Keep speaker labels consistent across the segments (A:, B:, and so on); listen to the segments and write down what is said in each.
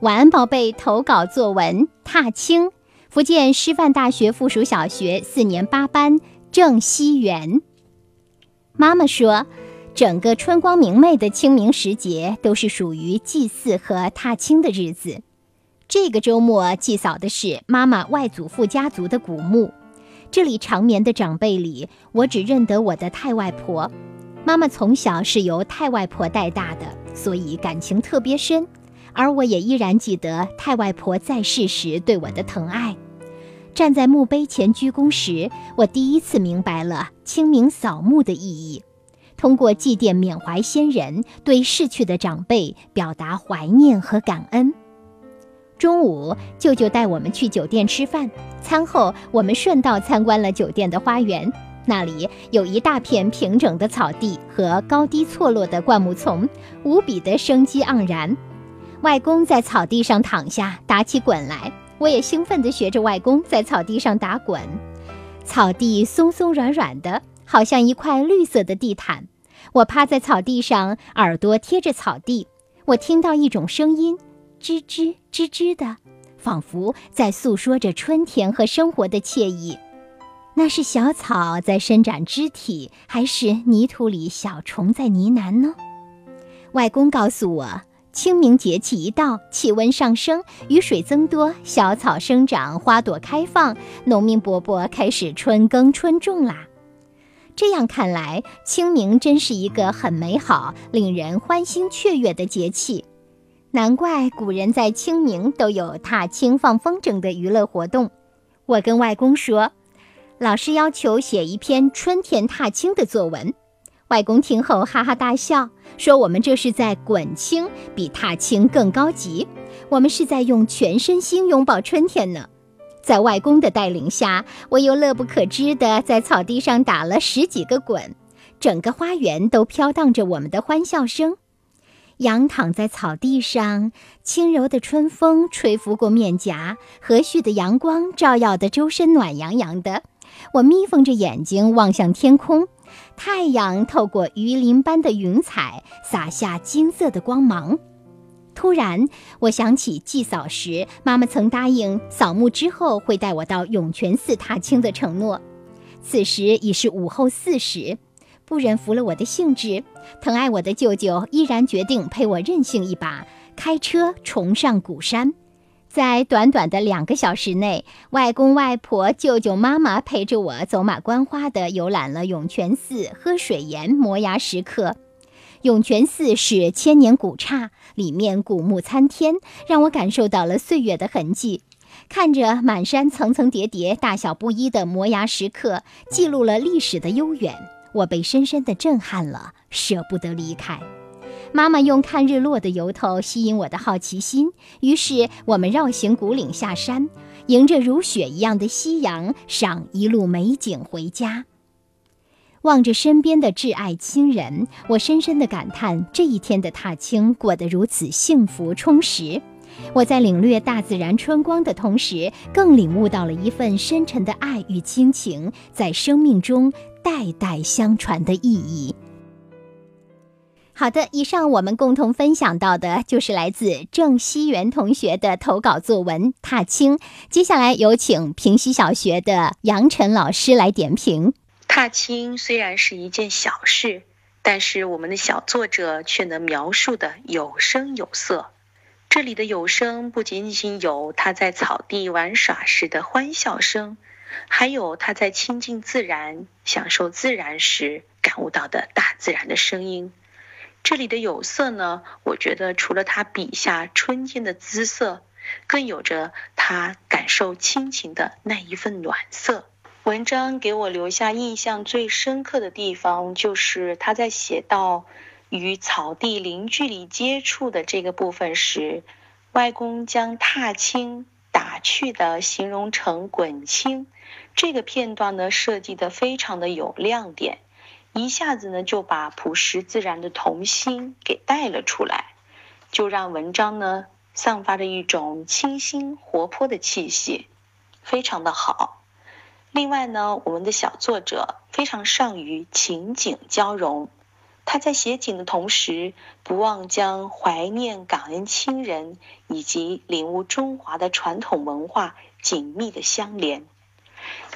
A: 晚安，宝贝。投稿作文：踏青。福建师范大学附属小学四年八班郑熙元。妈妈说，整个春光明媚的清明时节都是属于祭祀和踏青的日子。这个周末祭扫的是妈妈外祖父家族的古墓。这里长眠的长辈里，我只认得我的太外婆。妈妈从小是由太外婆带大的，所以感情特别深。而我也依然记得太外婆在世时对我的疼爱。站在墓碑前鞠躬时，我第一次明白了清明扫墓的意义。通过祭奠缅怀先人，对逝去的长辈表达怀念和感恩。中午，舅舅带我们去酒店吃饭，餐后我们顺道参观了酒店的花园。那里有一大片平整的草地和高低错落的灌木丛，无比的生机盎然。外公在草地上躺下，打起滚来。我也兴奋地学着外公在草地上打滚。草地松松软软的，好像一块绿色的地毯。我趴在草地上，耳朵贴着草地。我听到一种声音，吱吱吱吱的，仿佛在诉说着春天和生活的惬意。那是小草在伸展肢体，还是泥土里小虫在呢喃呢？外公告诉我。清明节气一到，气温上升，雨水增多，小草生长，花朵开放，农民伯伯开始春耕春种啦。这样看来，清明真是一个很美好、令人欢欣雀跃的节气。难怪古人在清明都有踏青放风筝的娱乐活动。我跟外公说，老师要求写一篇春天踏青的作文。外公听后哈哈大笑，说：“我们这是在滚青，比踏青更高级。我们是在用全身心拥抱春天呢。”在外公的带领下，我又乐不可支地在草地上打了十几个滚，整个花园都飘荡着我们的欢笑声。仰躺在草地上，轻柔的春风吹拂过面颊，和煦的阳光照耀得周身暖洋洋的。我眯缝着眼睛望向天空。太阳透过鱼鳞般的云彩，洒下金色的光芒。突然，我想起祭扫时妈妈曾答应扫墓之后会带我到涌泉寺踏青的承诺。此时已是午后四时，不忍服了我的兴致，疼爱我的舅舅依然决定陪我任性一把，开车重上古山。在短短的两个小时内，外公外婆、舅舅妈妈陪着我走马观花地游览了涌泉寺、喝水岩、摩崖石刻。涌泉寺是千年古刹，里面古木参天，让我感受到了岁月的痕迹。看着满山层层叠叠、大小不一的摩崖石刻，记录了历史的悠远，我被深深地震撼了，舍不得离开。妈妈用看日落的由头吸引我的好奇心，于是我们绕行古岭下山，迎着如雪一样的夕阳，赏一路美景回家。望着身边的挚爱亲人，我深深的感叹这一天的踏青过得如此幸福充实。我在领略大自然春光的同时，更领悟到了一份深沉的爱与亲情在生命中代代相传的意义。好的，以上我们共同分享到的就是来自郑熙元同学的投稿作文《踏青》。接下来有请平西小学的杨晨老师来点评。
B: 踏青虽然是一件小事，但是我们的小作者却能描述的有声有色。这里的有声不仅仅有他在草地玩耍时的欢笑声，还有他在亲近自然、享受自然时感悟到的大自然的声音。这里的有色呢？我觉得除了他笔下春天的姿色，更有着他感受亲情的那一份暖色。文章给我留下印象最深刻的地方，就是他在写到与草地零距离接触的这个部分时，外公将踏青打趣的形容成滚青，这个片段呢设计的非常的有亮点。一下子呢，就把朴实自然的童心给带了出来，就让文章呢散发着一种清新活泼的气息，非常的好。另外呢，我们的小作者非常善于情景交融，他在写景的同时，不忘将怀念、感恩亲人以及领悟中华的传统文化紧密的相连。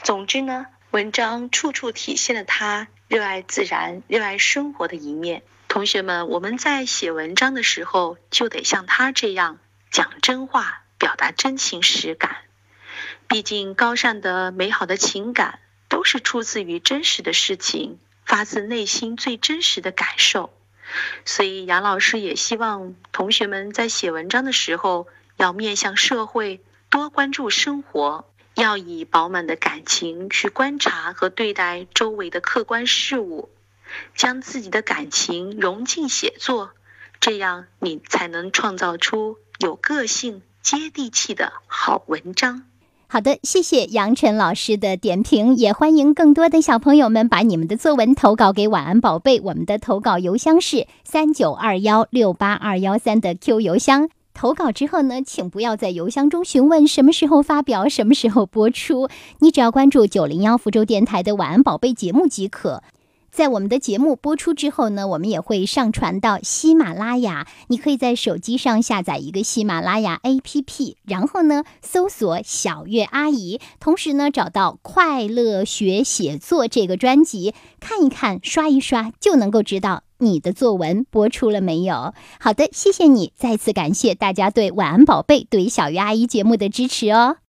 B: 总之呢，文章处处体现了他热爱自然、热爱生活的一面。同学们，我们在写文章的时候，就得像他这样讲真话，表达真情实感。毕竟，高尚的、美好的情感都是出自于真实的事情。发自内心最真实的感受，所以杨老师也希望同学们在写文章的时候要面向社会，多关注生活，要以饱满的感情去观察和对待周围的客观事物，将自己的感情融进写作，这样你才能创造出有个性、接地气的好文章。
A: 好的，谢谢杨晨老师的点评，也欢迎更多的小朋友们把你们的作文投稿给晚安宝贝。我们的投稿邮箱是三九二幺六八二幺三的 Q 邮箱。投稿之后呢，请不要在邮箱中询问什么时候发表、什么时候播出，你只要关注九零幺福州电台的晚安宝贝节目即可。在我们的节目播出之后呢，我们也会上传到喜马拉雅。你可以在手机上下载一个喜马拉雅 APP，然后呢搜索“小月阿姨”，同时呢找到“快乐学写作”这个专辑，看一看、刷一刷，就能够知道你的作文播出了没有。好的，谢谢你，再次感谢大家对“晚安宝贝”、对于“小鱼阿姨”节目的支持哦。